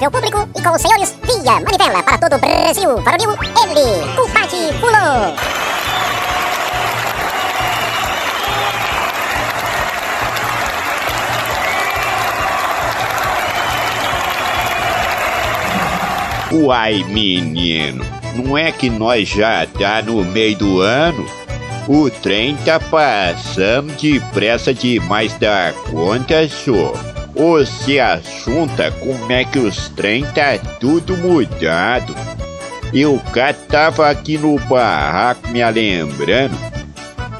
agradável público e com os senhores via manivela para todo o Brasil. Varonil, ele, compadre Fulô. Uai, menino, não é que nós já tá no meio do ano? O trem tá passando depressa demais da conta, só. Se assunta como é que os trem tá tudo mudado. Eu cá tava aqui no barraco me lembrando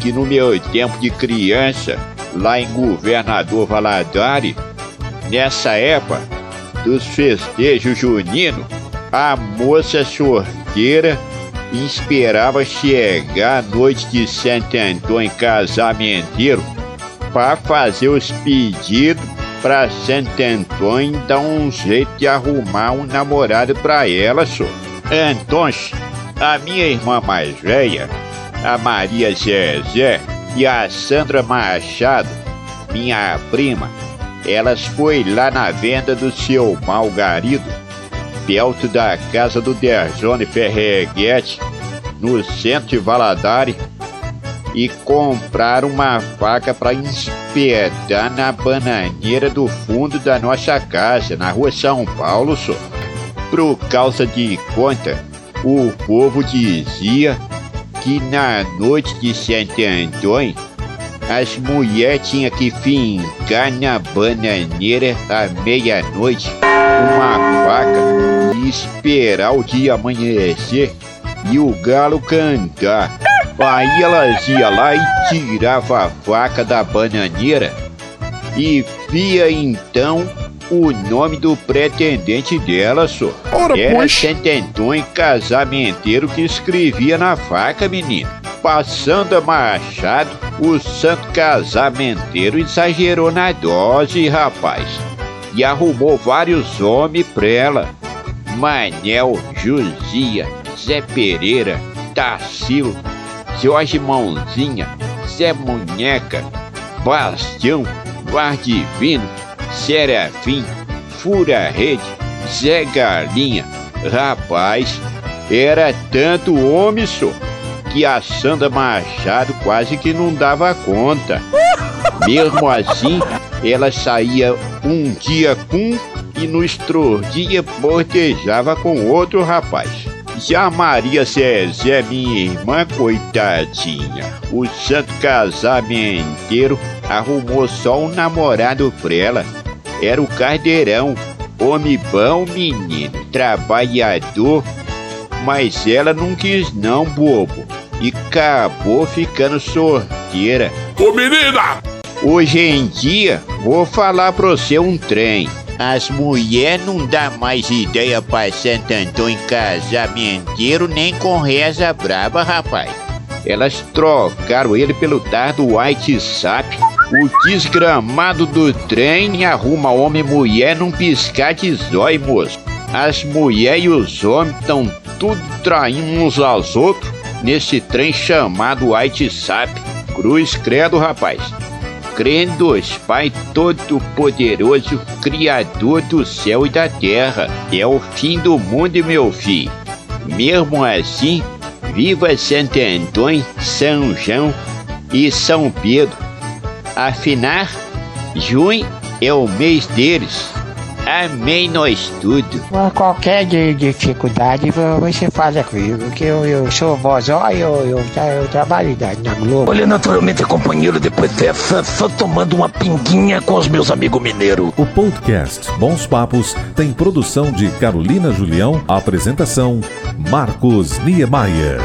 que no meu tempo de criança, lá em Governador Valadares, nessa época dos festejos juninos, a moça sorteira esperava chegar a noite de Santo Antônio casamenteiro para fazer os pedidos para Santo Antônio dar um jeito de arrumar um namorado para ela, só. Então, a minha irmã mais velha, a Maria Zezé e a Sandra Machado, minha prima, elas foi lá na venda do seu Malgarido perto da casa do Derzone Ferreguete, no centro de Valadares, e compraram uma faca para espetar na bananeira do fundo da nossa casa, na rua São Paulo, só. Por causa de conta, o povo dizia que na noite de Santo Antônio, as mulheres tinham que fincar na bananeira à meia-noite uma faca e esperar o dia amanhecer e o galo cantar. Aí elas iam lá e tirava a faca da bananeira e via então o nome do pretendente dela, só. Ora, Era pois. Santo Antônio Casamenteiro que escrevia na faca, menino. Passando a Machado, o santo casamenteiro exagerou na dose, rapaz. E arrumou vários homens pra ela. Manel, Josia, Zé Pereira, Jorge Mãozinha, Zé Munheca, Bastião, Vardivino, Serafim, Fura Rede, Zé Galinha. Rapaz, era tanto homem, só, que a Sandra Machado quase que não dava conta. Mesmo assim, ela saía um dia com e no outro dia bordejava com outro rapaz. Já Maria Zezé, minha irmã, coitadinha, o santo casamenteiro arrumou só um namorado pra ela. Era o Cardeirão, homem bom, menino, trabalhador, mas ela não quis não, bobo, e acabou ficando sorteira. Ô menina! Hoje em dia, vou falar pra você um trem. As mulheres não dá mais ideia pra Santo Antônio casamenteiro nem com reza braba, rapaz. Elas trocaram ele pelo dar do WhatsApp. O desgramado do trem arruma homem e mulher num piscar de zóio, moço. As mulheres e os homens estão tudo traindo uns aos outros nesse trem chamado WhatsApp. Cruz credo, rapaz crendo os Pai Todo-Poderoso, Criador do céu e da terra. É o fim do mundo, meu filho. Mesmo assim, viva Santo Antônio, São João e São Pedro. Afinal, junho é o mês deles. Amém nós tudo. Qualquer di- dificuldade vo- você fala comigo, que eu, eu sou vozó e eu, eu, tra- eu trabalho da- na Globo. Olha, naturalmente, companheiro, depois dessa, só tomando uma pinguinha com os meus amigos mineiros. O podcast Bons Papos tem produção de Carolina Julião, apresentação Marcos Niemeyer.